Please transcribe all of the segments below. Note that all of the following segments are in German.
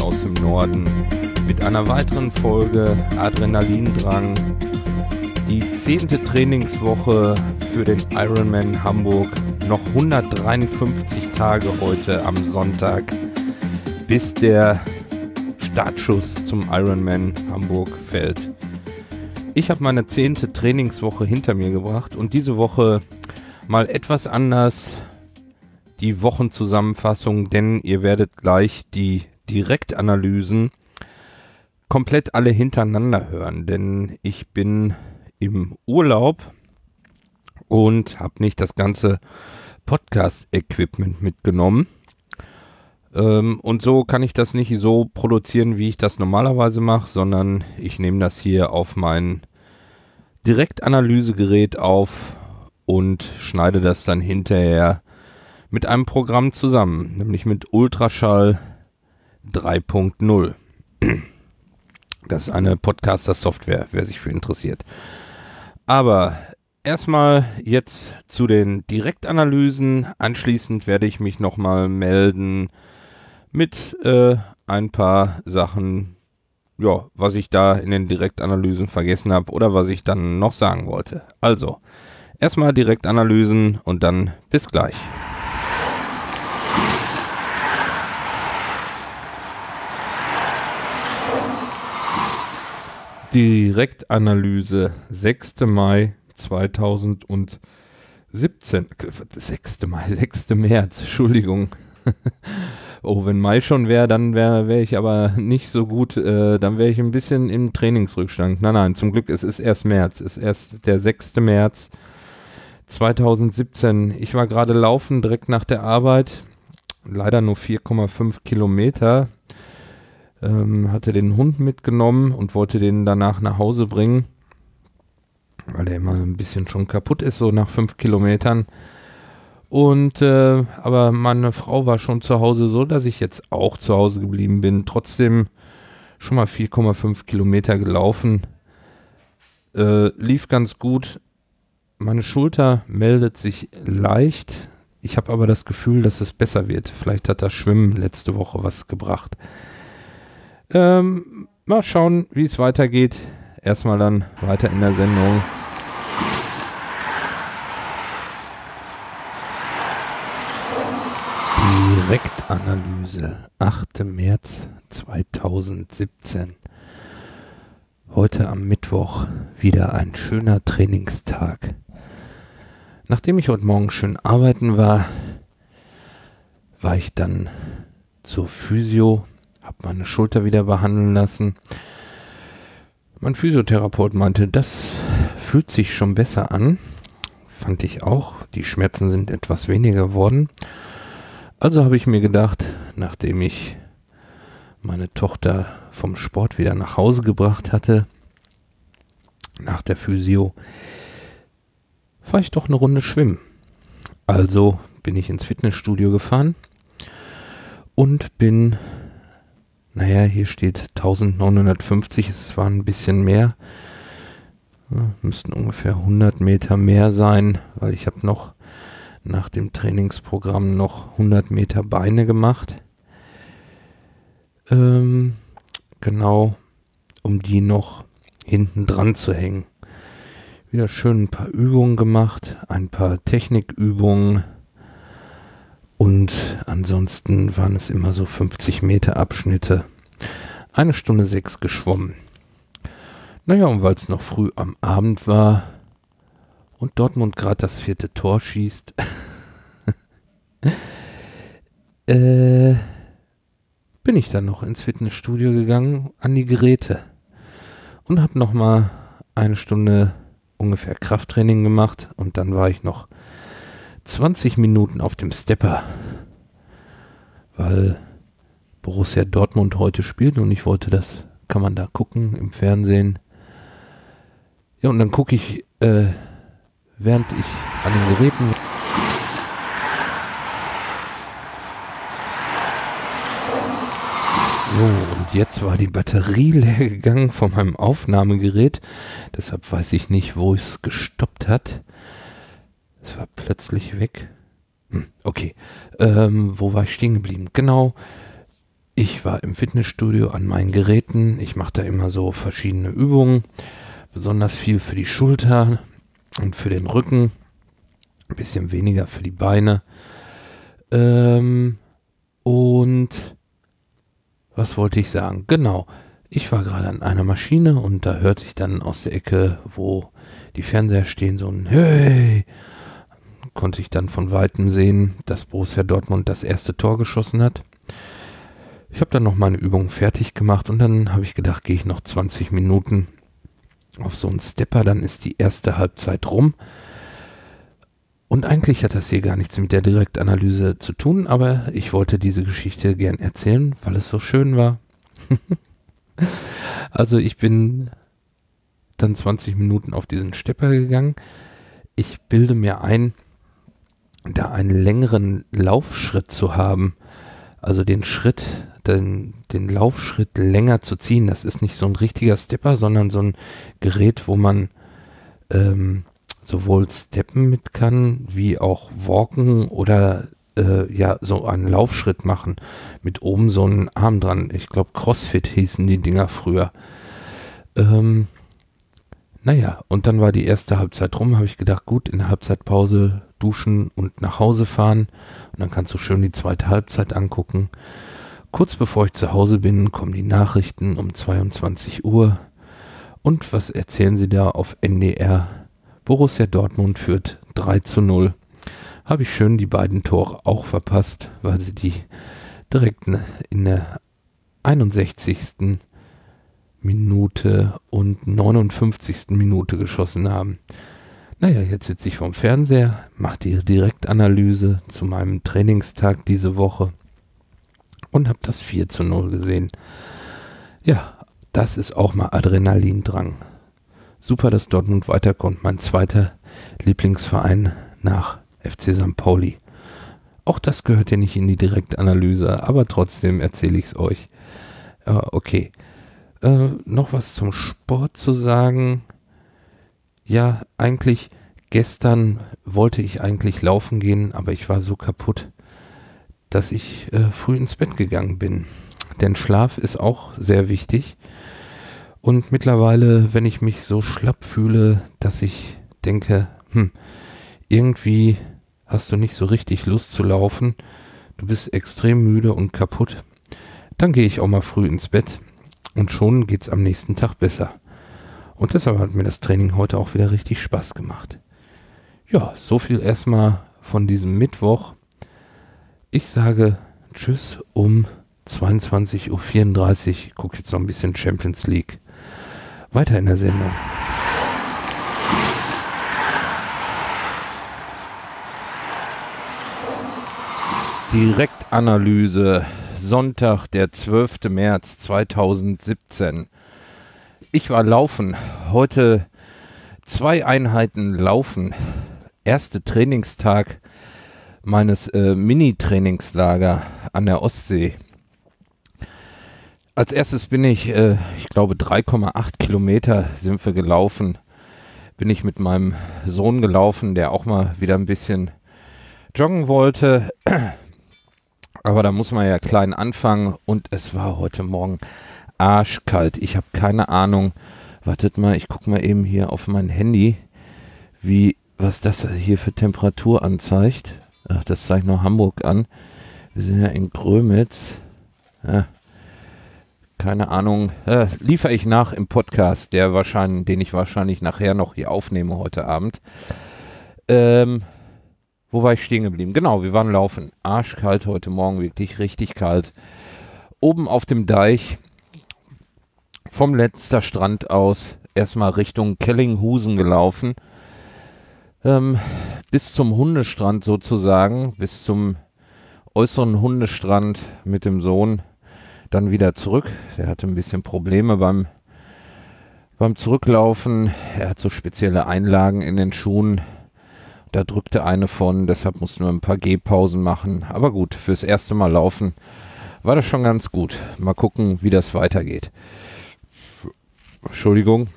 Andi aus dem Norden mit einer weiteren Folge Adrenalindrang. Die zehnte Trainingswoche für den Ironman Hamburg. Noch 153 Tage heute am Sonntag, bis der Startschuss zum Ironman Hamburg fällt. Ich habe meine zehnte Trainingswoche hinter mir gebracht und diese Woche mal etwas anders die Wochenzusammenfassung, denn ihr werdet gleich die Direktanalysen komplett alle hintereinander hören, denn ich bin im Urlaub und habe nicht das ganze Podcast-Equipment mitgenommen. Ähm, und so kann ich das nicht so produzieren, wie ich das normalerweise mache, sondern ich nehme das hier auf mein Direktanalysegerät auf und schneide das dann hinterher mit einem Programm zusammen, nämlich mit Ultraschall 3.0. Das ist eine Podcaster-Software, wer sich für interessiert. Aber erstmal jetzt zu den Direktanalysen. Anschließend werde ich mich nochmal melden mit äh, ein paar Sachen, ja, was ich da in den Direktanalysen vergessen habe oder was ich dann noch sagen wollte. Also, erstmal Direktanalysen und dann bis gleich. Direktanalyse 6. Mai 2017. 6. Mai, 6. März, Entschuldigung. oh, wenn Mai schon wäre, dann wäre wär ich aber nicht so gut, äh, dann wäre ich ein bisschen im Trainingsrückstand. Nein, nein, zum Glück, es ist erst März, es ist erst der 6. März 2017. Ich war gerade laufen, direkt nach der Arbeit, leider nur 4,5 Kilometer, ähm, hatte den Hund mitgenommen und wollte den danach nach Hause bringen, weil er immer ein bisschen schon kaputt ist, so nach 5 Kilometern. Und äh, aber meine Frau war schon zu Hause so, dass ich jetzt auch zu Hause geblieben bin. Trotzdem schon mal 4,5 Kilometer gelaufen. Äh, lief ganz gut. Meine Schulter meldet sich leicht. Ich habe aber das Gefühl, dass es besser wird. Vielleicht hat das Schwimmen letzte Woche was gebracht. Ähm, mal schauen, wie es weitergeht. Erstmal dann weiter in der Sendung. Direktanalyse, 8. März 2017. Heute am Mittwoch wieder ein schöner Trainingstag. Nachdem ich heute Morgen schön arbeiten war, war ich dann zur Physio, habe meine Schulter wieder behandeln lassen. Mein Physiotherapeut meinte, das fühlt sich schon besser an. Fand ich auch. Die Schmerzen sind etwas weniger geworden. Also habe ich mir gedacht, nachdem ich meine Tochter vom Sport wieder nach Hause gebracht hatte, nach der Physio, fahre ich doch eine Runde schwimmen. Also bin ich ins Fitnessstudio gefahren und bin, naja, hier steht 1950, es waren ein bisschen mehr, müssten ungefähr 100 Meter mehr sein, weil ich habe noch nach dem Trainingsprogramm noch 100 Meter Beine gemacht. Ähm, genau, um die noch hinten dran zu hängen. Wieder schön ein paar Übungen gemacht, ein paar Technikübungen und ansonsten waren es immer so 50 Meter Abschnitte. Eine Stunde sechs geschwommen. Naja, und weil es noch früh am Abend war, und Dortmund gerade das vierte Tor schießt, äh, bin ich dann noch ins Fitnessstudio gegangen an die Geräte und habe noch mal eine Stunde ungefähr Krafttraining gemacht und dann war ich noch 20 Minuten auf dem Stepper, weil Borussia Dortmund heute spielt und ich wollte das, kann man da gucken im Fernsehen. Ja, und dann gucke ich äh, während ich an den Geräten So, und jetzt war die Batterie leer gegangen von meinem Aufnahmegerät. Deshalb weiß ich nicht, wo es gestoppt hat. Es war plötzlich weg. Hm, okay. Ähm, wo war ich stehen geblieben? Genau. Ich war im Fitnessstudio an meinen Geräten. Ich mache da immer so verschiedene Übungen. Besonders viel für die Schulter und für den Rücken. Ein bisschen weniger für die Beine. Ähm, und was wollte ich sagen? Genau. Ich war gerade an einer Maschine und da hörte ich dann aus der Ecke, wo die Fernseher stehen, so ein Hey! Konnte ich dann von weitem sehen, dass Borussia Dortmund das erste Tor geschossen hat. Ich habe dann noch meine Übung fertig gemacht und dann habe ich gedacht, gehe ich noch 20 Minuten auf so einen Stepper, dann ist die erste Halbzeit rum. Und eigentlich hat das hier gar nichts mit der Direktanalyse zu tun, aber ich wollte diese Geschichte gern erzählen, weil es so schön war. also ich bin dann 20 Minuten auf diesen Stepper gegangen. Ich bilde mir ein, da einen längeren Laufschritt zu haben, also den Schritt, den, den Laufschritt länger zu ziehen. Das ist nicht so ein richtiger Stepper, sondern so ein Gerät, wo man ähm, sowohl Steppen mit kann, wie auch Walken oder äh, ja, so einen Laufschritt machen. Mit oben so einem Arm dran. Ich glaube, CrossFit hießen die Dinger früher. Ähm, naja, und dann war die erste Halbzeit rum, habe ich gedacht, gut, in der Halbzeitpause duschen und nach Hause fahren. Und dann kannst du schön die zweite Halbzeit angucken. Kurz bevor ich zu Hause bin, kommen die Nachrichten um 22 Uhr. Und was erzählen sie da auf NDR? Borussia Dortmund führt 3 zu 0. Habe ich schön die beiden Tore auch verpasst, weil sie die direkt in der 61. Minute und 59. Minute geschossen haben. Naja, jetzt sitze ich vorm Fernseher, mache die Direktanalyse zu meinem Trainingstag diese Woche und habe das 4 zu 0 gesehen. Ja, das ist auch mal Adrenalindrang. Super, dass Dortmund weiterkommt. Mein zweiter Lieblingsverein nach FC St. Pauli. Auch das gehört ja nicht in die Direktanalyse, aber trotzdem erzähle ich es euch. Äh, okay. Äh, noch was zum Sport zu sagen. Ja, eigentlich gestern wollte ich eigentlich laufen gehen, aber ich war so kaputt, dass ich äh, früh ins Bett gegangen bin. Denn Schlaf ist auch sehr wichtig. Und mittlerweile, wenn ich mich so schlapp fühle, dass ich denke, hm, irgendwie hast du nicht so richtig Lust zu laufen, du bist extrem müde und kaputt, dann gehe ich auch mal früh ins Bett und schon geht's am nächsten Tag besser. Und deshalb hat mir das Training heute auch wieder richtig Spaß gemacht. Ja, so viel erstmal von diesem Mittwoch. Ich sage Tschüss um 22.34 Uhr. Ich gucke jetzt noch ein bisschen Champions League. Weiter in der Sendung. Direktanalyse, Sonntag, der 12. März 2017. Ich war laufen, heute zwei Einheiten laufen. Erste Trainingstag meines äh, Mini-Trainingslager an der Ostsee. Als erstes bin ich, äh, ich glaube 3,8 Kilometer sind wir gelaufen. Bin ich mit meinem Sohn gelaufen, der auch mal wieder ein bisschen joggen wollte. Aber da muss man ja klein anfangen und es war heute Morgen arschkalt. Ich habe keine Ahnung. Wartet mal, ich gucke mal eben hier auf mein Handy, wie was das hier für Temperatur anzeigt. Ach, das zeigt noch Hamburg an. Wir sind ja in Grömitz. Ja, keine Ahnung, äh, liefere ich nach im Podcast, der wahrscheinlich, den ich wahrscheinlich nachher noch hier aufnehme heute Abend. Ähm, wo war ich stehen geblieben? Genau, wir waren laufen. Arschkalt heute Morgen, wirklich richtig kalt. Oben auf dem Deich, vom letzter Strand aus, erstmal Richtung Kellinghusen gelaufen. Ähm, bis zum Hundestrand sozusagen, bis zum äußeren Hundestrand mit dem Sohn dann wieder zurück. Er hatte ein bisschen Probleme beim, beim Zurücklaufen. Er hat so spezielle Einlagen in den Schuhen. Da drückte eine von, deshalb mussten wir ein paar Gehpausen machen. Aber gut, fürs erste Mal laufen war das schon ganz gut. Mal gucken, wie das weitergeht. Entschuldigung.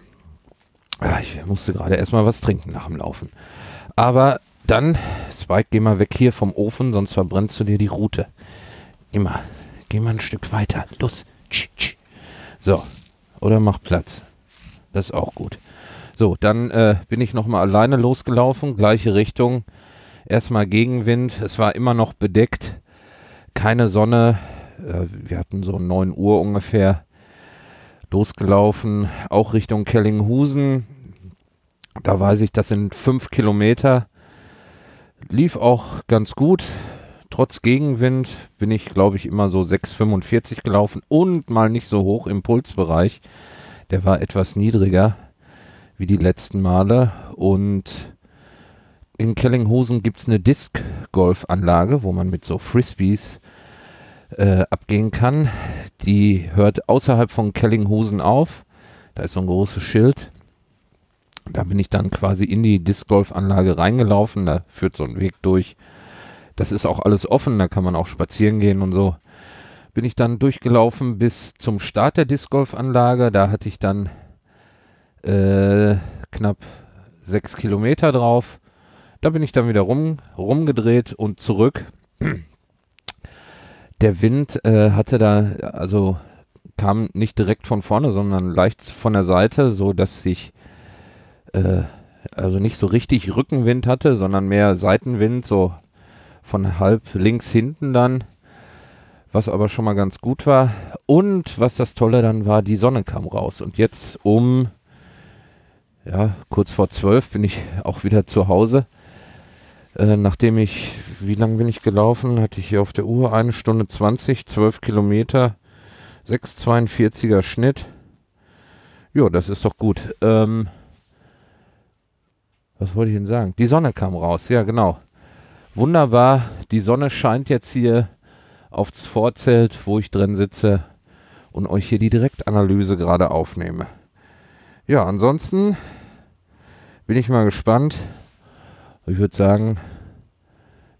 Ich musste gerade erstmal was trinken nach dem Laufen. Aber dann, Spike, geh mal weg hier vom Ofen, sonst verbrennst du dir die Route. Geh mal, geh mal ein Stück weiter. Los. So. Oder mach Platz. Das ist auch gut. So, dann äh, bin ich nochmal alleine losgelaufen, gleiche Richtung. Erstmal Gegenwind. Es war immer noch bedeckt. Keine Sonne. Äh, wir hatten so 9 Uhr ungefähr losgelaufen. Auch Richtung Kellinghusen. Da weiß ich, das sind 5 Kilometer. Lief auch ganz gut. Trotz Gegenwind bin ich, glaube ich, immer so 6,45 gelaufen und mal nicht so hoch im Pulsbereich. Der war etwas niedriger wie die letzten Male. Und in Kellinghusen gibt es eine Disc-Golf-Anlage, wo man mit so Frisbees äh, abgehen kann. Die hört außerhalb von Kellinghusen auf. Da ist so ein großes Schild. Da bin ich dann quasi in die Disc-Golf-Anlage reingelaufen. Da führt so ein Weg durch. Das ist auch alles offen, da kann man auch spazieren gehen und so. Bin ich dann durchgelaufen bis zum Start der Disc-Golf-Anlage. Da hatte ich dann äh, knapp sechs Kilometer drauf. Da bin ich dann wieder rum, rumgedreht und zurück. Der Wind äh, hatte da, also kam nicht direkt von vorne, sondern leicht von der Seite, so dass ich äh, also nicht so richtig Rückenwind hatte, sondern mehr Seitenwind, so von halb links hinten dann, was aber schon mal ganz gut war. Und was das Tolle dann war, die Sonne kam raus. Und jetzt um ja, kurz vor zwölf bin ich auch wieder zu Hause. Äh, nachdem ich, wie lange bin ich gelaufen? Hatte ich hier auf der Uhr eine Stunde 20, 12 Kilometer, 6,42er Schnitt. Ja, das ist doch gut. Ähm, was wollte ich denn sagen? Die Sonne kam raus, ja genau. Wunderbar, die Sonne scheint jetzt hier aufs Vorzelt, wo ich drin sitze und euch hier die Direktanalyse gerade aufnehme. Ja, ansonsten bin ich mal gespannt. Ich würde sagen,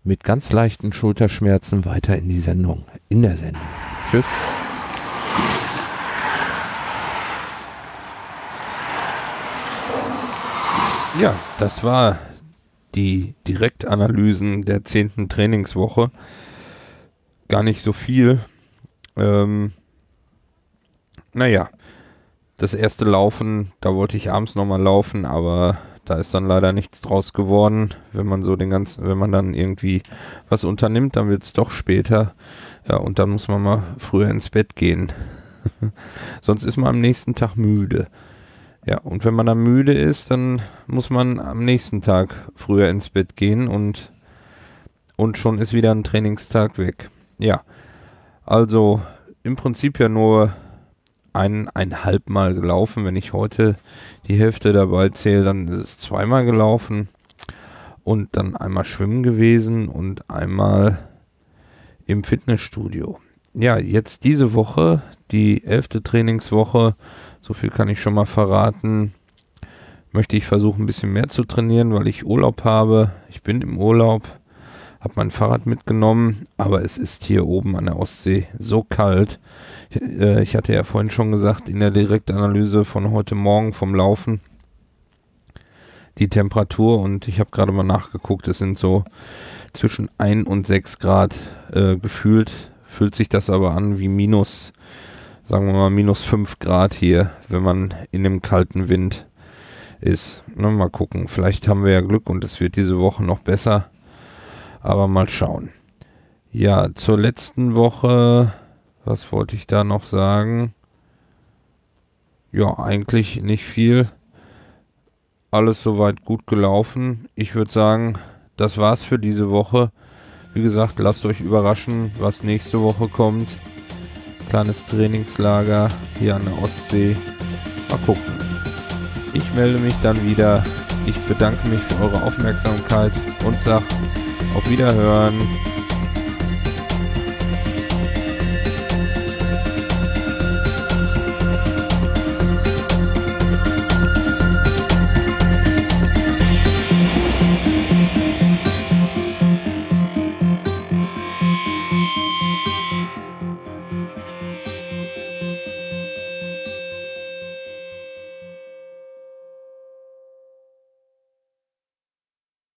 mit ganz leichten Schulterschmerzen weiter in die Sendung. In der Sendung. Tschüss. Ja, das war die Direktanalysen der zehnten Trainingswoche. Gar nicht so viel. Ähm, naja, das erste Laufen, da wollte ich abends nochmal laufen, aber da ist dann leider nichts draus geworden. Wenn man so den ganzen, wenn man dann irgendwie was unternimmt, dann wird es doch später. Ja, und dann muss man mal früher ins Bett gehen. Sonst ist man am nächsten Tag müde. Ja, und wenn man dann müde ist, dann muss man am nächsten Tag früher ins Bett gehen und, und schon ist wieder ein Trainingstag weg. Ja, also im Prinzip ja nur eineinhalb Mal gelaufen. Wenn ich heute die Hälfte dabei zähle, dann ist es zweimal gelaufen und dann einmal schwimmen gewesen und einmal im Fitnessstudio. Ja, jetzt diese Woche, die elfte Trainingswoche, so viel kann ich schon mal verraten, möchte ich versuchen, ein bisschen mehr zu trainieren, weil ich Urlaub habe. Ich bin im Urlaub, habe mein Fahrrad mitgenommen, aber es ist hier oben an der Ostsee so kalt, äh, ich hatte ja vorhin schon gesagt, in der Direktanalyse von heute Morgen vom Laufen die Temperatur und ich habe gerade mal nachgeguckt, es sind so zwischen 1 und 6 Grad äh, gefühlt, fühlt sich das aber an wie minus, sagen wir mal minus 5 Grad hier, wenn man in dem kalten Wind ist. Na, mal gucken, vielleicht haben wir ja Glück und es wird diese Woche noch besser, aber mal schauen. Ja, zur letzten Woche was wollte ich da noch sagen? Ja, eigentlich nicht viel. Alles soweit gut gelaufen. Ich würde sagen, das war's für diese Woche. Wie gesagt, lasst euch überraschen, was nächste Woche kommt. Kleines Trainingslager hier an der Ostsee. Mal gucken. Ich melde mich dann wieder. Ich bedanke mich für eure Aufmerksamkeit und sag auf Wiederhören.